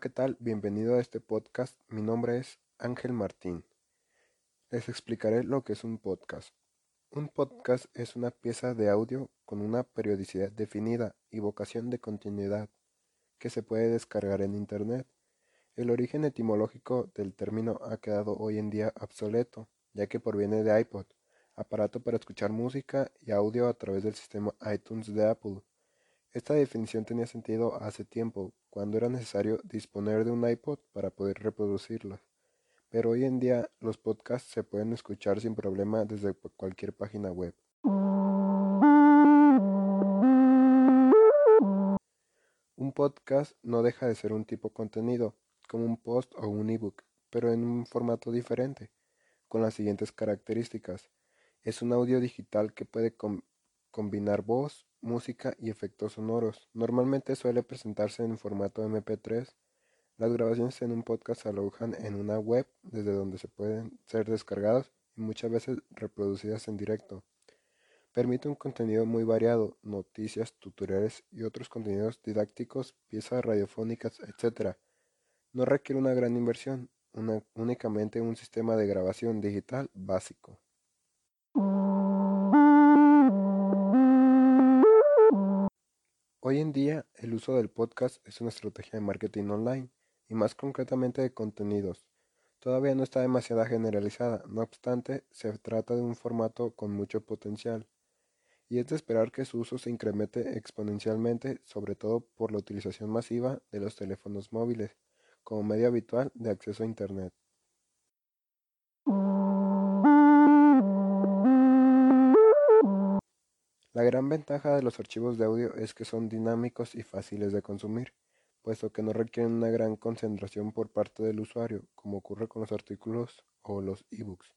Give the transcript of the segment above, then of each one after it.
¿qué tal? Bienvenido a este podcast. Mi nombre es Ángel Martín. Les explicaré lo que es un podcast. Un podcast es una pieza de audio con una periodicidad definida y vocación de continuidad que se puede descargar en Internet. El origen etimológico del término ha quedado hoy en día obsoleto, ya que proviene de iPod, aparato para escuchar música y audio a través del sistema iTunes de Apple. Esta definición tenía sentido hace tiempo, cuando era necesario disponer de un iPod para poder reproducirlos. Pero hoy en día los podcasts se pueden escuchar sin problema desde cualquier página web. Un podcast no deja de ser un tipo contenido, como un post o un ebook, pero en un formato diferente, con las siguientes características. Es un audio digital que puede combinar voz, música y efectos sonoros. Normalmente suele presentarse en formato MP3. Las grabaciones en un podcast se alojan en una web desde donde se pueden ser descargadas y muchas veces reproducidas en directo. Permite un contenido muy variado, noticias, tutoriales y otros contenidos didácticos, piezas radiofónicas, etc. No requiere una gran inversión, únicamente un sistema de grabación digital básico. Hoy en día, el uso del podcast es una estrategia de marketing online y más concretamente de contenidos. Todavía no está demasiado generalizada, no obstante, se trata de un formato con mucho potencial y es de esperar que su uso se incremente exponencialmente, sobre todo por la utilización masiva de los teléfonos móviles como medio habitual de acceso a Internet. La gran ventaja de los archivos de audio es que son dinámicos y fáciles de consumir, puesto que no requieren una gran concentración por parte del usuario, como ocurre con los artículos o los ebooks.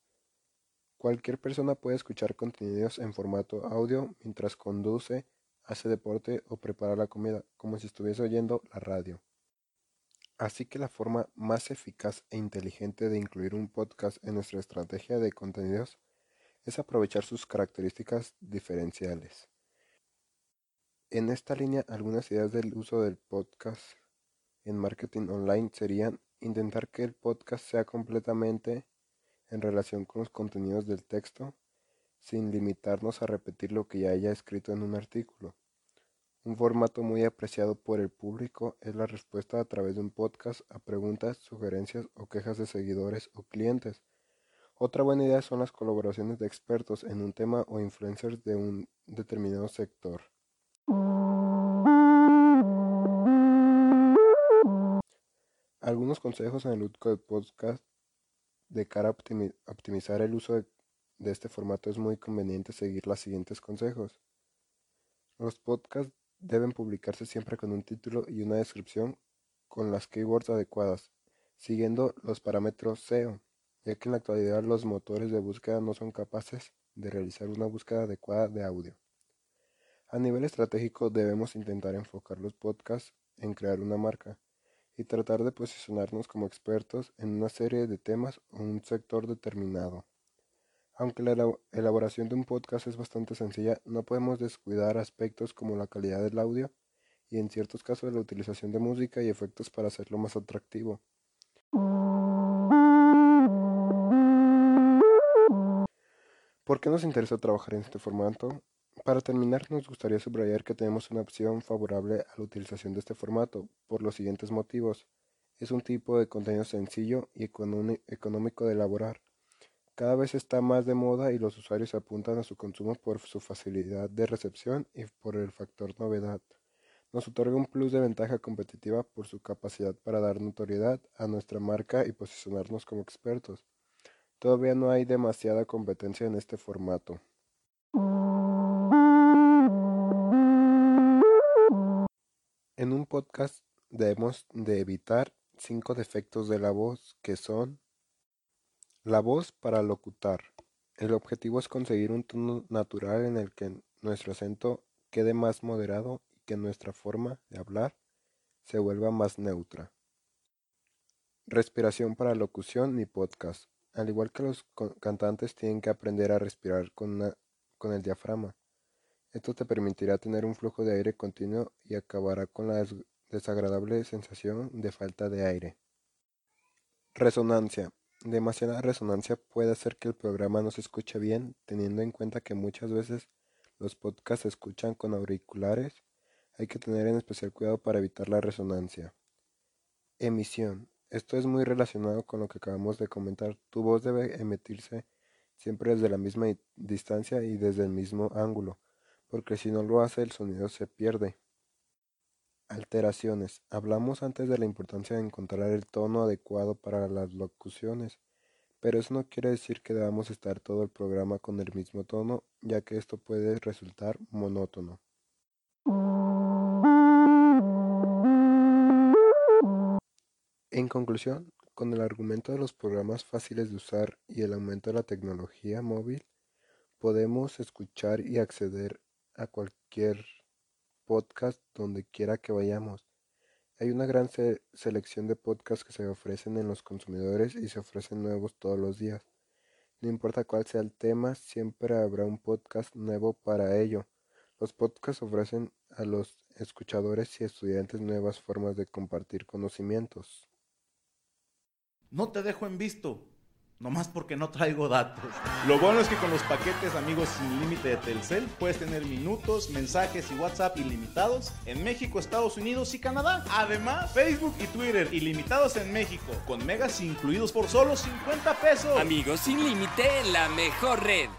Cualquier persona puede escuchar contenidos en formato audio mientras conduce, hace deporte o prepara la comida, como si estuviese oyendo la radio. Así que la forma más eficaz e inteligente de incluir un podcast en nuestra estrategia de contenidos es aprovechar sus características diferenciales. En esta línea, algunas ideas del uso del podcast en marketing online serían intentar que el podcast sea completamente en relación con los contenidos del texto, sin limitarnos a repetir lo que ya haya escrito en un artículo. Un formato muy apreciado por el público es la respuesta a través de un podcast a preguntas, sugerencias o quejas de seguidores o clientes otra buena idea son las colaboraciones de expertos en un tema o influencers de un determinado sector. Algunos consejos en el uso de podcast de cara a optimizar el uso de, de este formato es muy conveniente seguir los siguientes consejos. Los podcasts deben publicarse siempre con un título y una descripción con las keywords adecuadas, siguiendo los parámetros SEO ya que en la actualidad los motores de búsqueda no son capaces de realizar una búsqueda adecuada de audio. A nivel estratégico debemos intentar enfocar los podcasts en crear una marca y tratar de posicionarnos como expertos en una serie de temas o un sector determinado. Aunque la elaboración de un podcast es bastante sencilla, no podemos descuidar aspectos como la calidad del audio y en ciertos casos la utilización de música y efectos para hacerlo más atractivo. ¿Por qué nos interesa trabajar en este formato? Para terminar, nos gustaría subrayar que tenemos una opción favorable a la utilización de este formato por los siguientes motivos. Es un tipo de contenido sencillo y económico de elaborar. Cada vez está más de moda y los usuarios apuntan a su consumo por su facilidad de recepción y por el factor novedad. Nos otorga un plus de ventaja competitiva por su capacidad para dar notoriedad a nuestra marca y posicionarnos como expertos. Todavía no hay demasiada competencia en este formato. En un podcast debemos de evitar cinco defectos de la voz que son la voz para locutar. El objetivo es conseguir un tono natural en el que nuestro acento quede más moderado y que nuestra forma de hablar se vuelva más neutra. Respiración para locución y podcast. Al igual que los cantantes tienen que aprender a respirar con, con el diafragma. Esto te permitirá tener un flujo de aire continuo y acabará con la desagradable sensación de falta de aire. Resonancia. Demasiada resonancia puede hacer que el programa no se escuche bien, teniendo en cuenta que muchas veces los podcasts se escuchan con auriculares. Hay que tener en especial cuidado para evitar la resonancia. Emisión. Esto es muy relacionado con lo que acabamos de comentar. Tu voz debe emitirse siempre desde la misma distancia y desde el mismo ángulo, porque si no lo hace el sonido se pierde. Alteraciones. Hablamos antes de la importancia de encontrar el tono adecuado para las locuciones, pero eso no quiere decir que debamos estar todo el programa con el mismo tono, ya que esto puede resultar monótono. En conclusión, con el argumento de los programas fáciles de usar y el aumento de la tecnología móvil, podemos escuchar y acceder a cualquier podcast donde quiera que vayamos. Hay una gran selección de podcasts que se ofrecen en los consumidores y se ofrecen nuevos todos los días. No importa cuál sea el tema, siempre habrá un podcast nuevo para ello. Los podcasts ofrecen a los escuchadores y estudiantes nuevas formas de compartir conocimientos. No te dejo en visto nomás porque no traigo datos. Lo bueno es que con los paquetes amigos sin límite de Telcel puedes tener minutos, mensajes y WhatsApp ilimitados en México, Estados Unidos y Canadá. Además, Facebook y Twitter ilimitados en México, con megas incluidos por solo 50 pesos. Amigos sin límite en la mejor red.